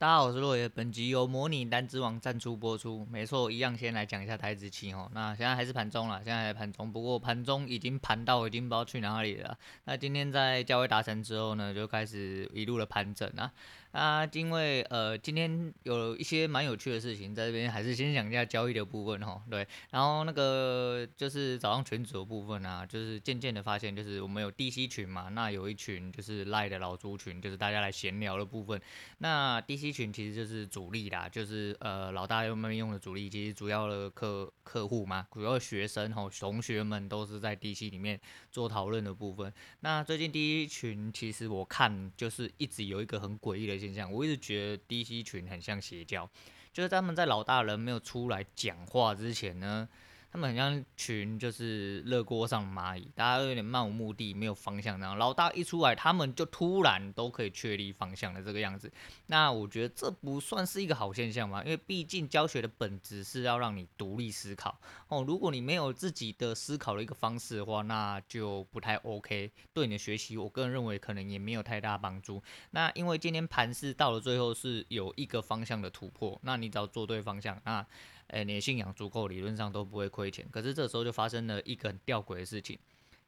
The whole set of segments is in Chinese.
大家好，我是洛爷。本集由模拟单之王赞助播出。没错，一样先来讲一下台子期哦。那现在还是盘中了，现在还是盘中，不过盘中已经盘到已经不知道去哪里了。那今天在交易达成之后呢，就开始一路的盘整啊。啊，因为呃，今天有一些蛮有趣的事情，在这边还是先讲一下交易的部分哈。对，然后那个就是早上群组的部分啊，就是渐渐的发现，就是我们有 DC 群嘛，那有一群就是赖的老猪群，就是大家来闲聊的部分。那 DC 群其实就是主力啦，就是呃老大用们用的主力，其实主要的客客户嘛，主要学生吼同学们都是在 DC 里面做讨论的部分。那最近 DC 群其实我看就是一直有一个很诡异的。现象，我一直觉得 DC 群很像邪教，就是他们在老大人没有出来讲话之前呢。他们很像群，就是热锅上的蚂蚁，大家都有点漫无目的，没有方向。然后老大一出来，他们就突然都可以确立方向的这个样子。那我觉得这不算是一个好现象嘛，因为毕竟教学的本质是要让你独立思考哦。如果你没有自己的思考的一个方式的话，那就不太 OK。对你的学习，我个人认为可能也没有太大帮助。那因为今天盘是到了最后是有一个方向的突破，那你只要做对方向，那。诶，你的信仰足够，理论上都不会亏钱。可是这时候就发生了一个很吊诡的事情，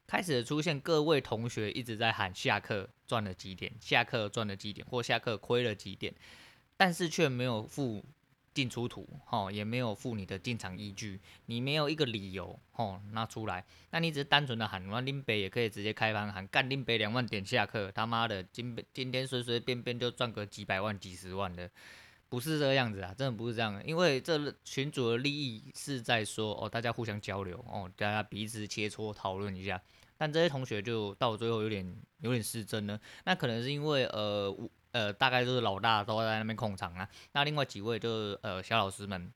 开始出现各位同学一直在喊下课赚了几点，下课赚了几点，或下课亏了几点，但是却没有付进出图，吼，也没有付你的进场依据，你没有一个理由，吼，拿出来，那你只是单纯的喊，那林北也可以直接开盘喊，干林北两万点下课，他妈的今今天随随便便就赚个几百万、几十万的。不是这个样子啊，真的不是这样，因为这群主的利益是在说哦，大家互相交流哦，大家彼此切磋讨论一下。但这些同学就到最后有点有点失真了，那可能是因为呃呃，大概就是老大都在那边控场啊，那另外几位就是呃小老师们。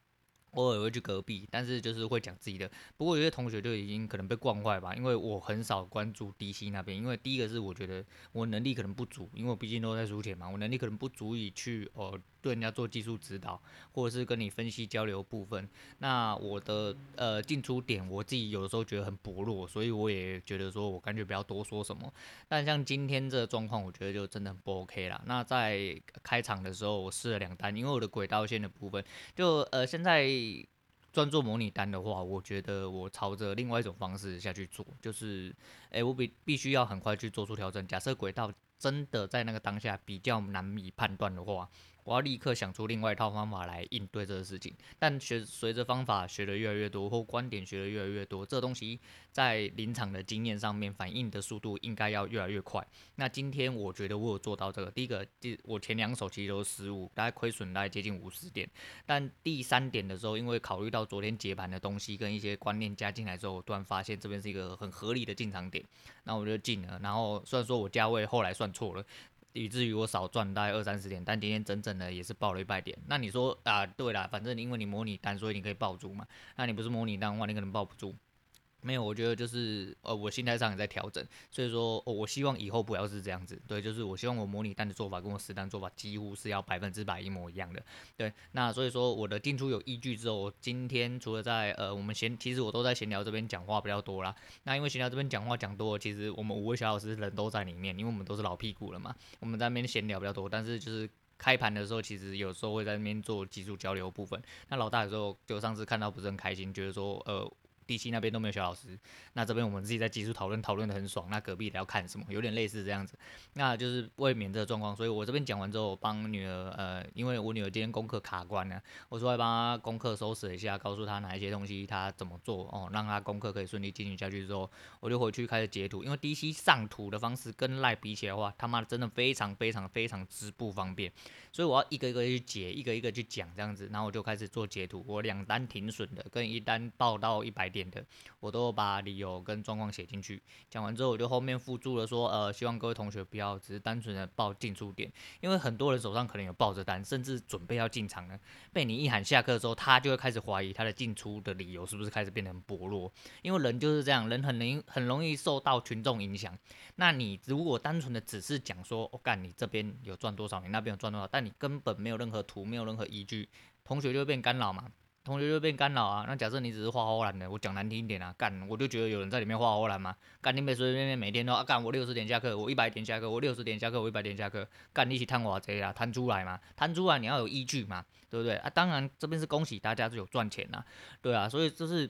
偶尔会去隔壁，但是就是会讲自己的。不过有些同学就已经可能被惯坏吧，因为我很少关注 DC 那边，因为第一个是我觉得我能力可能不足，因为我毕竟都在输钱嘛，我能力可能不足以去呃对人家做技术指导，或者是跟你分析交流部分。那我的呃进出点，我自己有的时候觉得很薄弱，所以我也觉得说我干脆不要多说什么。但像今天这个状况，我觉得就真的很不 OK 啦。那在开场的时候，我试了两单，因为我的轨道线的部分，就呃现在。专做模拟单的话，我觉得我朝着另外一种方式下去做，就是，诶、我必必须要很快去做出调整。假设轨道真的在那个当下比较难以判断的话。我要立刻想出另外一套方法来应对这个事情，但学随着方法学的越来越多，或观点学的越来越多，这东西在临场的经验上面反应的速度应该要越来越快。那今天我觉得我有做到这个，第一个，第我前两手其实都是失误，大概亏损大概接近五十点，但第三点的时候，因为考虑到昨天结盘的东西跟一些观念加进来之后，我突然发现这边是一个很合理的进场点，那我就进了。然后虽然说我价位后来算错了。以至于我少赚大概二三十点，但今天整整的也是爆了一百点。那你说啊，对啦，反正因为你模拟单，所以你可以爆住嘛。那你不是模拟单的话，你可能爆不住。没有，我觉得就是呃，我心态上也在调整，所以说，哦，我希望以后不要是这样子。对，就是我希望我模拟单的做法跟我实单做法几乎是要百分之百一模一样的。对，那所以说我的进出有依据之后，我今天除了在呃我们闲，其实我都在闲聊这边讲话比较多啦。那因为闲聊这边讲话讲多了，其实我们五位小老师人都在里面，因为我们都是老屁股了嘛，我们在那边闲聊比较多。但是就是开盘的时候，其实有时候会在那边做技术交流部分。那老大有时候就上次看到不是很开心，觉得说呃。DC 那边都没有小老师，那这边我们自己在技术讨论，讨论的很爽。那隔壁的要看什么？有点类似这样子。那就是为免这个状况，所以我这边讲完之后，我帮女儿，呃，因为我女儿今天功课卡关了，我说来帮她功课收拾一下，告诉她哪一些东西她怎么做哦，让她功课可以顺利进行下去之后，我就回去开始截图。因为 DC 上图的方式跟 LINE 比起来的话，他妈的真的非常非常非常之不方便，所以我要一个一个去截，一个一个去讲这样子，然后我就开始做截图。我两单停损的，跟一单报到一百点的，我都把理由跟状况写进去。讲完之后，我就后面附注了说，呃，希望各位同学不要只是单纯的报进出点，因为很多人手上可能有抱着单，甚至准备要进场呢。被你一喊下课之后，他就会开始怀疑他的进出的理由是不是开始变得很薄弱。因为人就是这样，人很容很容易受到群众影响。那你如果单纯的只是讲说，我、哦、干你这边有赚多少，你那边有赚多少，但你根本没有任何图，没有任何依据，同学就会变干扰嘛。同学就变干扰啊。那假设你只是画唬烂的，我讲难听一点啊，干，我就觉得有人在里面画唬烂嘛。干你别随随便便每天都啊干，我六十点下课，我一百点下课，我六十点下课，我一百点下课，干你一起贪我贼啊，摊出来嘛，摊出来你要有依据嘛，对不对啊？当然这边是恭喜大家是有赚钱呐，对啊，所以这是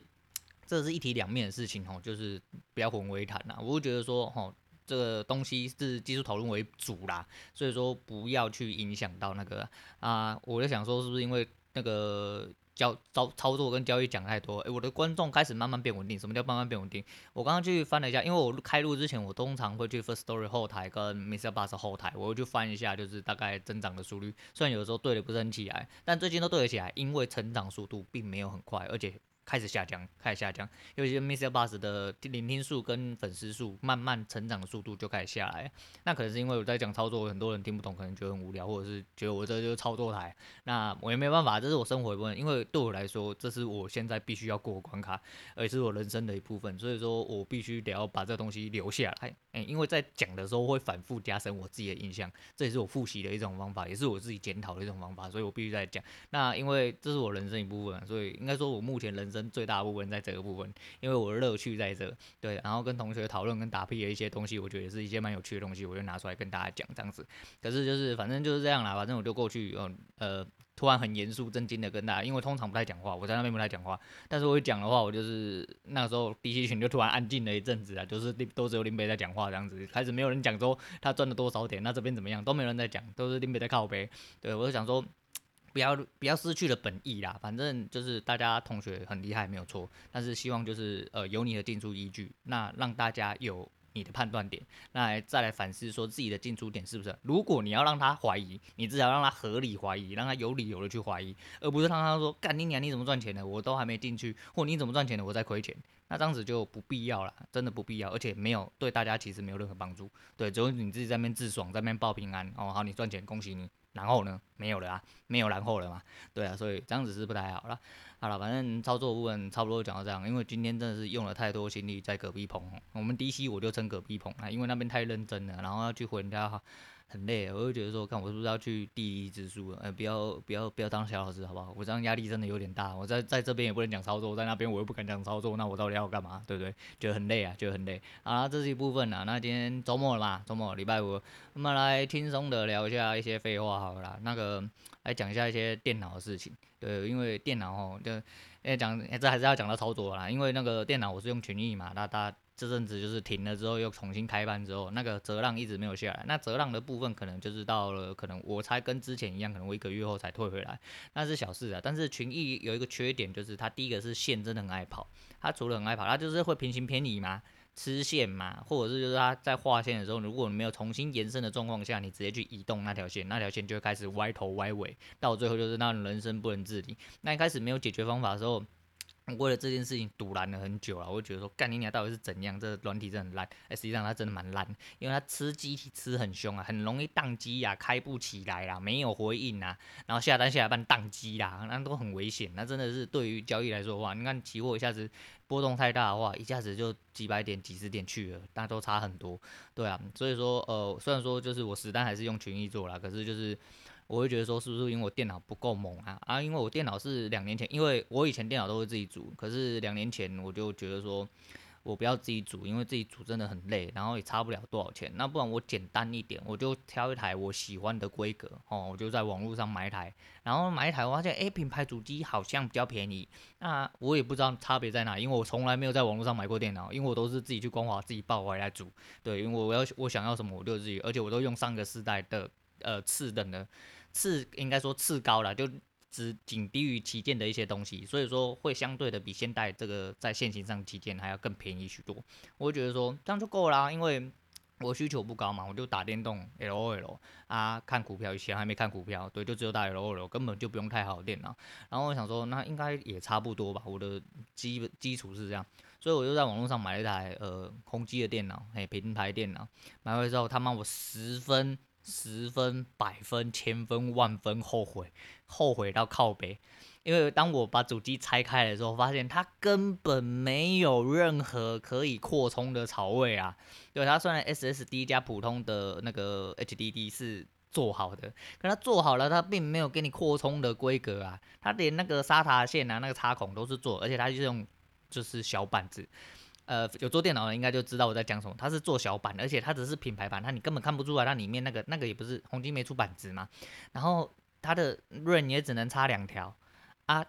这是一体两面的事情哦，就是不要混为一谈呐。我会觉得说哦。这个东西是技术讨论为主啦，所以说不要去影响到那个啊。我在想说，是不是因为那个交操操作跟交易讲太多，诶，我的观众开始慢慢变稳定。什么叫慢慢变稳定？我刚刚去翻了一下，因为我开录之前，我通常会去 first story 后台跟 Mr. Bus 后台，我会去翻一下，就是大概增长的速率。虽然有时候对的不是很起来，但最近都对得起来，因为成长速度并没有很快，而且。开始下降，开始下降，尤其是 MixerBox 的聆听数跟粉丝数慢慢成长的速度就开始下来。那可能是因为我在讲操作，很多人听不懂，可能觉得很无聊，或者是觉得我这就是操作台。那我也没办法，这是我生活一部分，因为对我来说，这是我现在必须要过关卡，而且是我人生的一部分。所以说我必须得要把这东西留下来。诶，因为在讲的时候会反复加深我自己的印象，这也是我复习的一种方法，也是我自己检讨的一种方法，所以我必须在讲。那因为这是我人生一部分，所以应该说我目前人生。最大部分在这个部分，因为我的乐趣在这，对，然后跟同学讨论跟打屁的一些东西，我觉得也是一些蛮有趣的东西，我就拿出来跟大家讲这样子。可是就是反正就是这样啦，反正我就过去，嗯呃，突然很严肃正经的跟大家，因为通常不太讲话，我在那边不太讲话，但是我一讲的话，我就是那时候 DC 群就突然安静了一阵子啊，就是都只有林北在讲话这样子，开始没有人讲说他赚了多少点，那这边怎么样，都没有人在讲，都是林北在靠北，对，我就想说。不要不要失去了本意啦，反正就是大家同学很厉害没有错，但是希望就是呃有你的进出依据，那让大家有你的判断点，那再来反思说自己的进出点是不是？如果你要让他怀疑，你至少让他合理怀疑，让他有理由的去怀疑，而不是让他说干你娘你怎么赚钱的，我都还没进去，或你怎么赚钱的我在亏钱，那这样子就不必要了，真的不必要，而且没有对大家其实没有任何帮助，对，只有你自己在那边自爽，在那边报平安哦，好你赚钱恭喜你。然后呢？没有了啊，没有然后了嘛？对啊，所以这样子是不太好了。好了，反正操作部分差不多讲到这样，因为今天真的是用了太多心力在隔壁棚，我们 DC 我就称隔壁棚啊，因为那边太认真了，然后要去回人家。很累，我就觉得说，看我是不是要去地理之书了？呃，不要不要不要当小老师，好不好？我这样压力真的有点大。我在在这边也不能讲操作，在那边我又不敢讲操作，那我到底要干嘛？对不对？觉得很累啊，觉得很累。好，这是一部分啊。那今天周末了嘛，周末礼拜五，我们来轻松的聊一下一些废话，好了啦。那个来讲一下一些电脑的事情。对，因为电脑哦，就哎讲，这还是要讲到操作啦。因为那个电脑我是用群益嘛，那大。这阵子就是停了之后又重新开班之后，那个折浪一直没有下来。那折浪的部分可能就是到了，可能我猜跟之前一样，可能我一个月后才退回来，那是小事啊。但是群益有一个缺点，就是它第一个是线真的很爱跑，它除了很爱跑，它就是会平行偏移嘛，吃线嘛，或者是就是它在画线的时候，如果你没有重新延伸的状况下，你直接去移动那条线，那条线就会开始歪头歪尾，到最后就是让人生不能自理。那一开始没有解决方法的时候。为了这件事情堵拦了很久了，我会觉得说，干你娘到底是怎样？这软体真的很烂，实际上它真的蛮烂，因为它吃机体吃很凶啊，很容易宕机呀，开不起来啦，没有回应啊，然后下单下来半宕机啦，那都很危险。那真的是对于交易来说的话，你看期货一下子波动太大的话，一下子就几百点、几十点去了，那都差很多。对啊，所以说呃，虽然说就是我实单还是用群益做啦，可是就是。我会觉得说，是不是因为我电脑不够猛啊？啊，因为我电脑是两年前，因为我以前电脑都会自己组，可是两年前我就觉得说，我不要自己组，因为自己组真的很累，然后也差不了多少钱。那不然我简单一点，我就挑一台我喜欢的规格哦，我就在网络上买一台，然后买一台，我发现诶，品牌主机好像比较便宜。那我也不知道差别在哪，因为我从来没有在网络上买过电脑，因为我都是自己去光华自己抱回来组。对，因为我要我想要什么我就自己，而且我都用上个世代的呃次等的。次应该说次高了，就只仅低于旗舰的一些东西，所以说会相对的比现代这个在线型上旗舰还要更便宜许多。我会觉得说这样就够啦，因为我需求不高嘛，我就打电动 LOL 啊，看股票以前还没看股票，对，就只有打 LOL，根本就不用太好的电脑。然后我想说，那应该也差不多吧，我的基本基础是这样，所以我就在网络上买了一台呃宏基的电脑，嘿，平台电脑，买回来之后他妈我十分。十分、百分、千分、万分后悔，后悔到靠北。因为当我把主机拆开的时候，发现它根本没有任何可以扩充的槽位啊。对，它虽然 SSD 加普通的那个 HDD 是做好的，可它做好了，它并没有给你扩充的规格啊，它连那个 SATA 线啊，那个插孔都是做，而且它就是用就是小板子。呃，有做电脑的应该就知道我在讲什么。它是做小板，而且它只是品牌版，它你根本看不出来它里面那个那个也不是宏碁没出板子嘛。然后它的睿也只能插两条啊，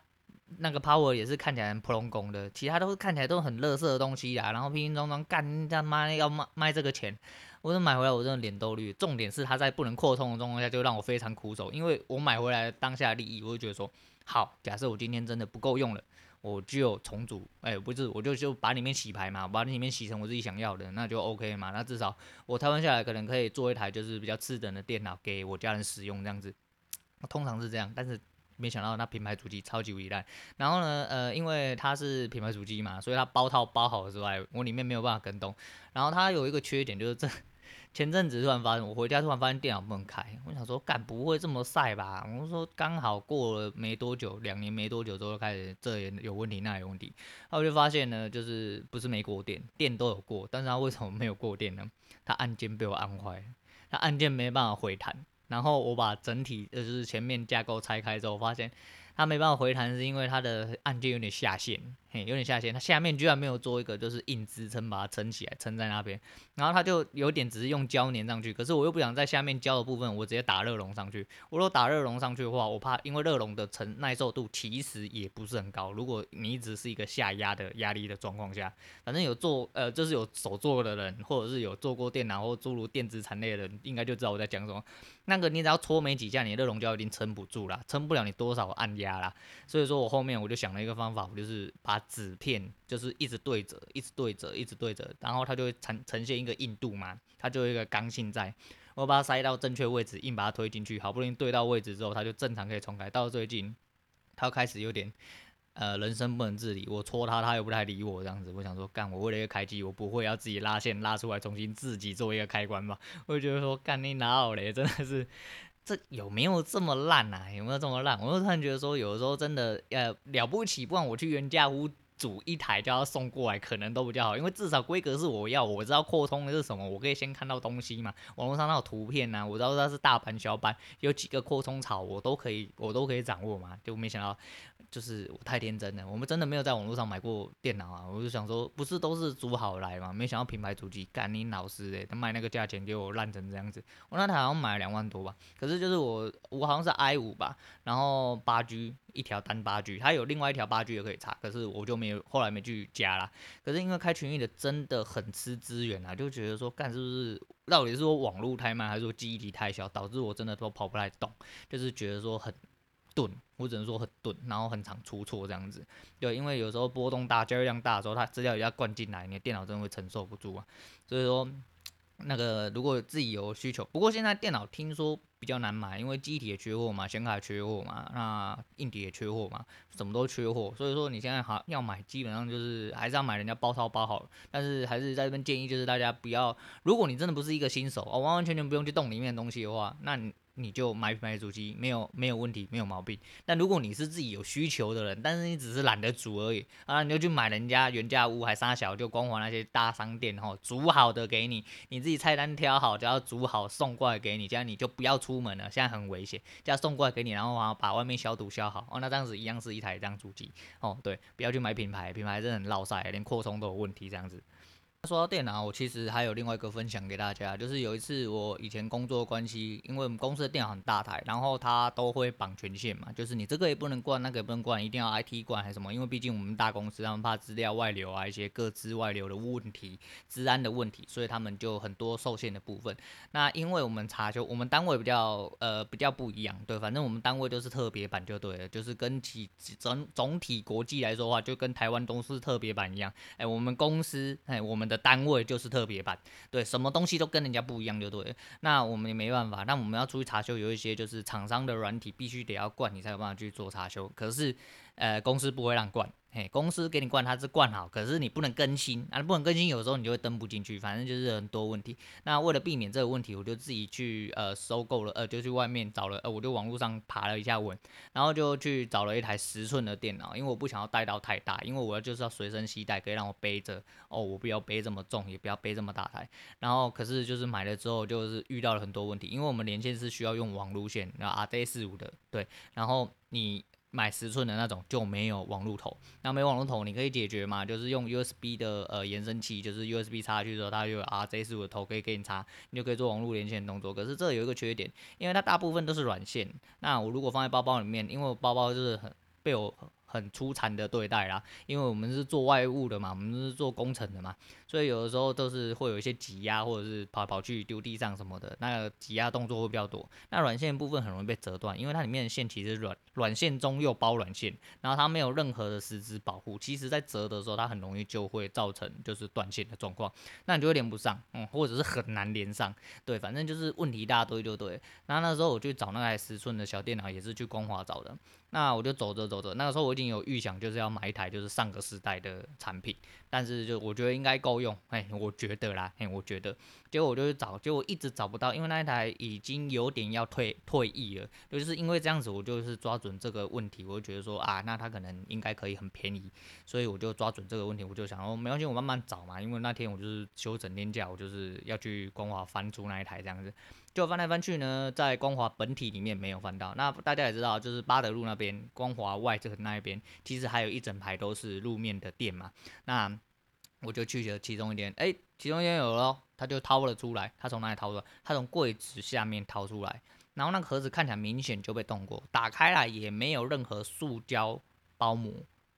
那个 Power 也是看起来很普通工的，其他都是看起来都很垃圾的东西啊。然后拼拼装装干他妈要卖卖这个钱，我就买回来我真的脸都绿。重点是它在不能扩充的状况下，就让我非常苦手，因为我买回来当下利益，我就觉得说，好，假设我今天真的不够用了。我就重组，哎、不是，我就就把里面洗牌嘛，把里面洗成我自己想要的，那就 OK 嘛。那至少我台湾下来可能可以做一台就是比较次等的电脑给我家人使用这样子。通常是这样，但是没想到那品牌主机超级无敌烂。然后呢，呃，因为它是品牌主机嘛，所以它包套包好之外，我里面没有办法跟动。然后它有一个缺点就是这。前阵子突然发生，我回家突然发现电脑不能开，我想说，干不会这么晒吧？我说刚好过了没多久，两年没多久之后开始这也有问题，那也有问题，那我就发现呢，就是不是没过电，电都有过，但是它为什么没有过电呢？它按键被我按坏，它按键没办法回弹，然后我把整体就是前面架构拆开之后，发现。它没办法回弹，是因为它的按键有点下陷，嘿，有点下陷。它下面居然没有做一个就是硬支撑，把它撑起来，撑在那边。然后它就有点只是用胶粘上去，可是我又不想在下面胶的部分，我直接打热熔上去。我如果打热熔上去的话，我怕因为热熔的承耐受度其实也不是很高。如果你一直是一个下压的压力的状况下，反正有做呃，就是有手做的人，或者是有做过电脑或诸如电子产类的人，应该就知道我在讲什么。那个你只要搓没几下，你的热熔胶已经撑不住了，撑不了你多少按压。啦，所以说我后面我就想了一个方法，我就是把纸片就是一直对折，一直对折，一直对折，然后它就会呈呈现一个硬度嘛，它就有一个刚性在，我把它塞到正确位置，硬把它推进去，好不容易对到位置之后，它就正常可以重开。到最近，它开始有点呃人生不能自理，我戳它，它又不太理我这样子，我想说干，我为了一个开机，我不会要自己拉线拉出来重新自己做一个开关吧？我就觉得说干你哪有嘞，真的是。这有没有这么烂啊？有没有这么烂？我就突然觉得说，有的时候真的呃了不起，不然我去原价屋组一台就要送过来，可能都比较好，因为至少规格是我要，我知道扩充的是什么，我可以先看到东西嘛。网络上那种图片呐、啊，我知道它是大版小版，有几个扩充槽，我都可以，我都可以掌握嘛。就没想到。就是我太天真了，我们真的没有在网络上买过电脑啊！我就想说，不是都是组好来嘛？没想到品牌主机干你老师诶，他卖那个价钱给我烂成这样子。我那台好像买了两万多吧，可是就是我我好像是 i 五吧，然后八 G 一条单八 G，它有另外一条八 G 也可以插，可是我就没有后来没去加啦。可是因为开群益的真的很吃资源啊，就觉得说干是不是到底是说网络太慢，还是说记忆体太小，导致我真的都跑不太动，就是觉得说很。钝，我只能说很钝，然后很常出错这样子。对，因为有时候波动大、交易量大的时候，它资料也要灌进来，你的电脑真的会承受不住啊。所以说，那个如果自己有需求，不过现在电脑听说比较难买，因为机体也缺货嘛，显卡缺货嘛，那硬碟也缺货嘛，什么都缺货。所以说你现在好要买，基本上就是还是要买人家包超包好。但是还是在这边建议，就是大家不要，如果你真的不是一个新手哦，完完全全不用去动里面的东西的话，那你。你就买买主机，没有没有问题，没有毛病。但如果你是自己有需求的人，但是你只是懒得煮而已啊，你就去买人家原价屋还杀小，就光华那些大商店吼，煮好的给你，你自己菜单挑好，只要煮好送过来给你，这样你就不要出门了，现在很危险，这样送过来给你，然后把外面消毒消好哦，那这样子一样是一台这样主机哦，对，不要去买品牌，品牌真的很落赛，连扩充都有问题这样子。说到电脑，我其实还有另外一个分享给大家，就是有一次我以前工作关系，因为我们公司的电脑很大台，然后它都会绑权限嘛，就是你这个也不能灌，那个也不能灌，一定要 IT 灌还是什么？因为毕竟我们大公司，他们怕资料外流啊，一些各资外流的问题、治安的问题，所以他们就很多受限的部分。那因为我们查就我们单位比较呃比较不一样，对，反正我们单位都是特别版就对了，就是跟其整总体国际来说的话，就跟台湾都是特别版一样。哎，我们公司哎我们。的单位就是特别版，对，什么东西都跟人家不一样，就对。那我们也没办法，那我们要出去查修，有一些就是厂商的软体必须得要灌，你才有办法去做查修。可是，呃，公司不会让灌。嘿，公司给你灌它是灌好，可是你不能更新啊，不能更新，有时候你就会登不进去，反正就是很多问题。那为了避免这个问题，我就自己去呃收购了，呃就去外面找了，呃我就网络上爬了一下文，然后就去找了一台十寸的电脑，因为我不想要带到太大，因为我要就是要随身携带，可以让我背着哦，我不要背这么重，也不要背这么大台。然后可是就是买了之后，就是遇到了很多问题，因为我们连线是需要用网路线，然后 RJ 四五的，对，然后你。买十寸的那种就没有网路头，那没网路头你可以解决嘛？就是用 USB 的呃延伸器，就是 USB 插下去之后，它就有 RJ45 的头可以给你插，你就可以做网路连线的动作。可是这有一个缺点，因为它大部分都是软线，那我如果放在包包里面，因为我包包就是很被我。很粗残的对待啦，因为我们是做外务的嘛，我们是做工程的嘛，所以有的时候都是会有一些挤压，或者是跑跑去丢地上什么的，那个挤压动作会比较多。那软线部分很容易被折断，因为它里面的线其实软软线中又包软线，然后它没有任何的实质保护，其实在折的时候它很容易就会造成就是断线的状况，那你就会连不上，嗯，或者是很难连上，对，反正就是问题一大堆就对。然后那时候我去找那台十寸的小电脑，也是去光华找的。那我就走着走着，那个时候我已经有预想，就是要买一台就是上个时代的产品，但是就我觉得应该够用，哎，我觉得啦，哎，我觉得，结果我就去找，结果一直找不到，因为那一台已经有点要退退役了，就是因为这样子，我就是抓准这个问题，我就觉得说啊，那它可能应该可以很便宜，所以我就抓准这个问题，我就想说没关系，我慢慢找嘛，因为那天我就是休整天假，我就是要去光华翻出那一台这样子。就翻来翻去呢，在光华本体里面没有翻到。那大家也知道，就是八德路那边，光华外这个那一边，其实还有一整排都是路面的店嘛。那我就去了其中一点，哎，其中一点有了，他就掏了出来。他从哪里掏出来？他从柜子下面掏出来。然后那个盒子看起来明显就被动过，打开来也没有任何塑胶包膜。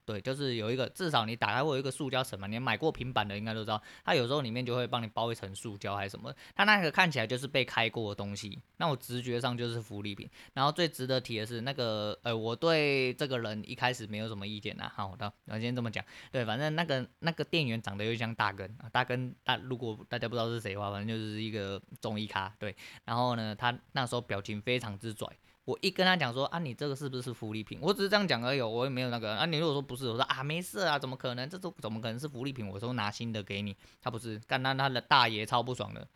对，就是有一个，至少你打开过一个塑胶层嘛。你买过平板的应该都知道，它有时候里面就会帮你包一层塑胶还是什么。它那个看起来就是被开过的东西，那我直觉上就是福利品。然后最值得提的是那个，呃，我对这个人一开始没有什么意见呐。好的，我先这么讲。对，反正那个那个店员长得又像大根啊，大根大。如果大家不知道是谁的话，反正就是一个综艺咖。对，然后呢，他那时候表情非常之拽。我一跟他讲说啊，你这个是不是福利品？我只是这样讲而已，我也没有那个啊。你如果说不是，我说啊，没事啊，怎么可能？这都怎么可能是福利品？我说拿新的给你，他不是，干他他的大爷超不爽的。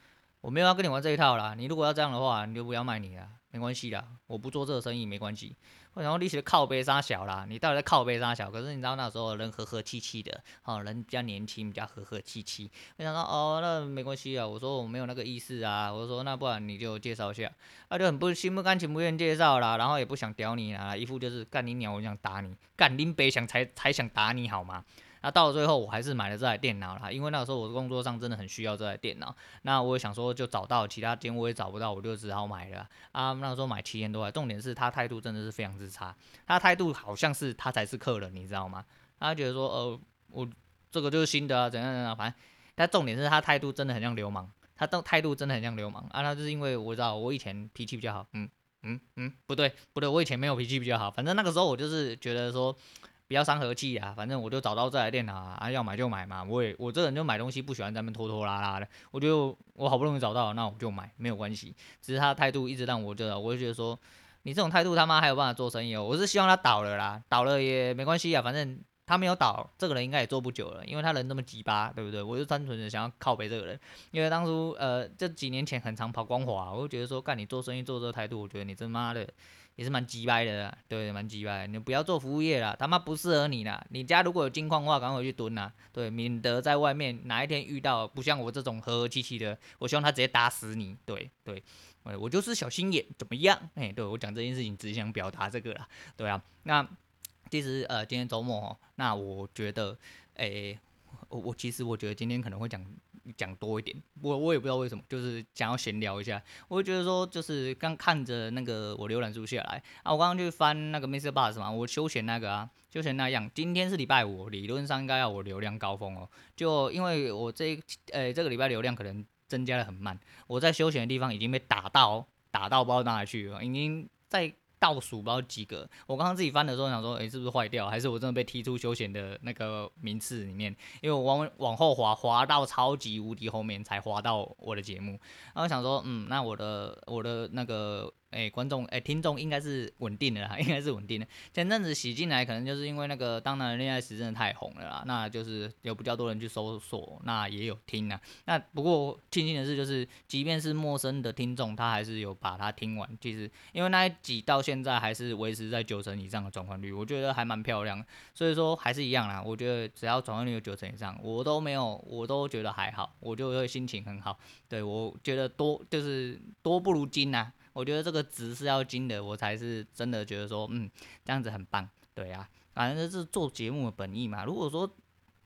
我没有要跟你玩这一套啦，你如果要这样的话，你就不要卖你了，没关系的，我不做这个生意没关系。然后你写的靠杯杀小啦，你到底在靠杯杀小？可是你知道那时候人和和气气的，哦，人比较年轻，比较和和气气。我想说哦，那没关系啊，我说我没有那个意思啊，我说那不然你就介绍一下，他就很不心不甘情不愿介绍啦，然后也不想屌你啦，一副就是干你鸟，我想打你，干林北想才才想打你好吗？那到了最后，我还是买了这台电脑啦，因为那个时候我的工作上真的很需要这台电脑。那我想说，就找到其他间我也找不到，我就只好买了。啊，那个时候买七千多块，重点是他态度真的是非常之差，他态度好像是他才是客人，你知道吗？他觉得说，呃，我这个就是新的啊，怎样怎样，反正他重点是他态度真的很像流氓，他的态度真的很像流氓啊。那就是因为我知道我以前脾气比较好，嗯嗯嗯，不对不对，我以前没有脾气比较好，反正那个时候我就是觉得说。比较伤和气啊，反正我就找到这台电脑啊，要买就买嘛。我也我这人就买东西不喜欢咱们拖拖拉拉的，我就我好不容易找到，那我就买，没有关系。只是他的态度一直让我觉得，我就觉得说，你这种态度他妈还有办法做生意哦？我是希望他倒了啦，倒了也没关系啊，反正他没有倒，这个人应该也做不久了，因为他人这么鸡巴，对不对？我就单纯的想要靠北这个人，因为当初呃这几年前很常跑光华，我就觉得说，干你做生意做这个态度，我觉得你真妈的。也是蛮鸡掰的啦，对，蛮鸡掰。你不要做服务业啦，他妈不适合你啦。你家如果有金矿的话，赶快去蹲啦，对，免得在外面哪一天遇到不像我这种和和气气的，我希望他直接打死你。对对，我就是小心眼，怎么样？哎，对我讲这件事情只想表达这个啦，对啊。那其实呃，今天周末哦，那我觉得，哎，我我其实我觉得今天可能会讲。讲多一点，我我也不知道为什么，就是想要闲聊一下。我就觉得说，就是刚看着那个我浏览数下来啊，我刚刚去翻那个 Mr. Boss 嘛，我休闲那个啊，休闲那样。今天是礼拜五，理论上应该要我流量高峰哦。就因为我这呃这个礼拜流量可能增加的很慢，我在休闲的地方已经被打到打到不知道哪里去了，已经在。倒数不知道几个，我刚刚自己翻的时候想说，哎、是不是坏掉，还是我真的被踢出休闲的那个名次里面？因为我往往后滑，滑到超级无敌后面才滑到我的节目，然后想说，嗯，那我的我的那个哎，观众哎，听众应该是稳定的啦，应该是稳定的。前阵子洗进来，可能就是因为那个《当男人恋爱时》真的太红了啦，那就是有比较多人去搜索，那也有听啊。那不过庆幸的是，就是即便是陌生的听众，他还是有把它听完。其实因为那一集到现在还是维持在九成以上的转换率，我觉得还蛮漂亮。所以说还是一样啦，我觉得只要转换率有九成以上，我都没有，我都觉得还好，我就会心情很好。对，我觉得多就是多不如精呐。我觉得这个值是要金的，我才是真的觉得说，嗯，这样子很棒，对啊，反正这是做节目的本意嘛。如果说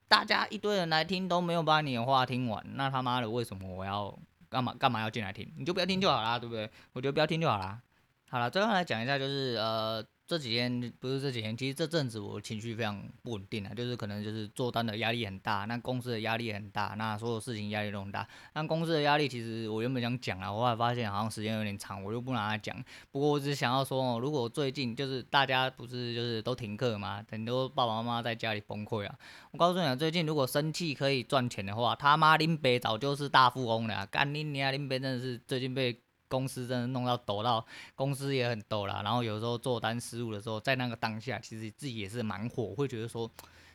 大家一堆人来听都没有把你的话听完，那他妈的为什么我要干嘛干嘛要进来听？你就不要听就好啦，对不对？我觉得不要听就好啦。好了，最后来讲一下，就是呃。这几天不是这几天，其实这阵子我情绪非常不稳定啊，就是可能就是做单的压力很大，那公司的压力很大，那所有事情压力都很大。那公司的压力其实我原本想讲啊，我后来发现好像时间有点长，我就不拿它讲。不过我只是想要说哦，如果最近就是大家不是就是都停课嘛，很多爸爸妈妈在家里崩溃啊。我告诉你啊，最近如果生气可以赚钱的话，他妈林北早就是大富翁了，干你娘林北真的是最近被。公司真的弄到抖到，公司也很抖啦。然后有时候做单失误的时候，在那个当下，其实自己也是蛮火，会觉得说，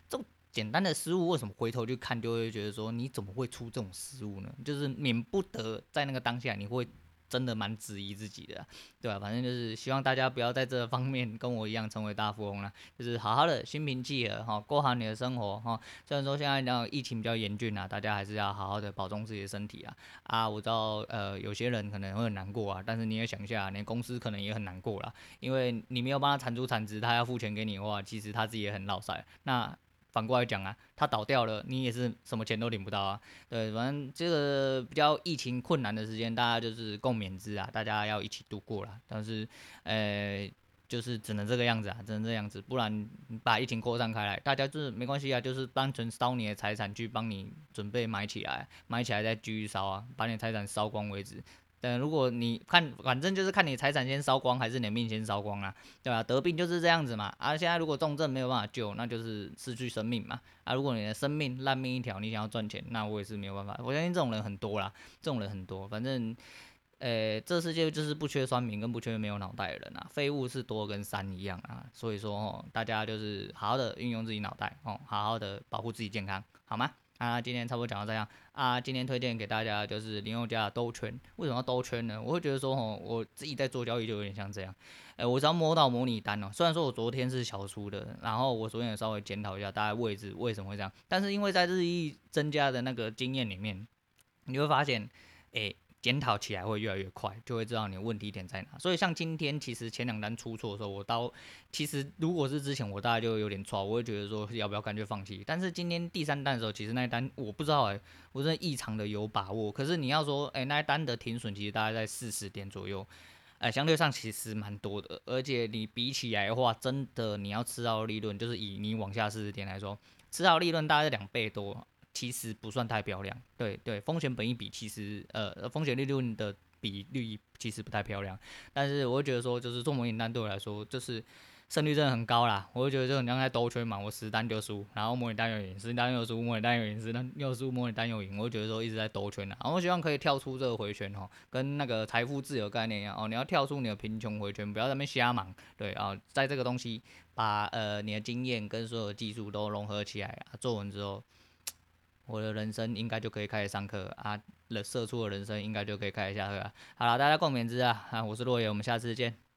这种简单的失误，为什么回头去看就会觉得说，你怎么会出这种失误呢？就是免不得在那个当下，你会。真的蛮质疑自己的，对吧？反正就是希望大家不要在这方面跟我一样成为大富翁了，就是好好的心平气和哈，过好你的生活哈。虽然说现在呢疫情比较严峻啊，大家还是要好好的保重自己的身体啊。啊，我知道呃有些人可能会很难过啊，但是你也想一下，你公司可能也很难过啦，因为你没有帮他产出产值，他要付钱给你的话，其实他自己也很落赛。那反过来讲啊，他倒掉了，你也是什么钱都领不到啊。对，反正这个比较疫情困难的时间，大家就是共勉之啊，大家要一起度过啦。但是，呃，就是只能这个样子啊，只能这样子，不然把疫情扩散开来，大家就是没关系啊，就是单纯烧你的财产去帮你准备买起来，买起来再继续烧啊，把你的财产烧光为止。等如果你看，反正就是看你财产先烧光，还是你的命先烧光啊，对吧、得病就是这样子嘛。啊，现在如果重症没有办法救，那就是失去生命嘛。啊，如果你的生命烂命一条，你想要赚钱，那我也是没有办法。我相信这种人很多啦，这种人很多。反正，呃、这世界就是不缺酸民跟不缺没有脑袋的人啊，废物是多跟山一样啊。所以说哦，大家就是好好的运用自己脑袋哦，好好的保护自己健康，好吗？啊，今天差不多讲到这样啊。今天推荐给大家就是林宥嘉的兜圈。为什么要兜圈呢？我会觉得说，吼，我自己在做交易就有点像这样。哎、我只要摸到模拟单哦。虽然说我昨天是小输的，然后我昨天也稍微检讨一下大概位置为什么会这样，但是因为在日益增加的那个经验里面，你会发现，哎、检讨起来会越来越快，就会知道你的问题点在哪。所以像今天，其实前两单出错的时候，我到其实如果是之前，我大概就有点错，我会觉得说要不要干脆放弃。但是今天第三单的时候，其实那一单我不知道哎、我真的异常的有把握。可是你要说，哎、那一单的停损其实大概在四十点左右，哎、相对上其实蛮多的。而且你比起来的话，真的你要吃到利润，就是以你往下四十点来说，吃到利润大概是两倍多。其实不算太漂亮，对对，风险本益比其实呃风险利润的比率其实不太漂亮，但是我会觉得说就是做模拟单对我来说就是胜率真的很高啦，我会觉得就很像在兜圈嘛，我十单就输，然后模拟单又赢，十单又输，模拟单又赢，十单又输，模拟单又赢，我会觉得说一直在兜圈啦，然后我希望可以跳出这个回圈哦，跟那个财富自由概念一样哦，你要跳出你的贫穷回圈，不要在那边瞎忙，对啊，在这个东西把呃你的经验跟所有的技术都融合起来啊，做完之后。我的人生应该就可以开始上课啊，了社畜的人生应该就可以开始下课了。好了，大家共勉之啊！啊，我是洛言，我们下次见。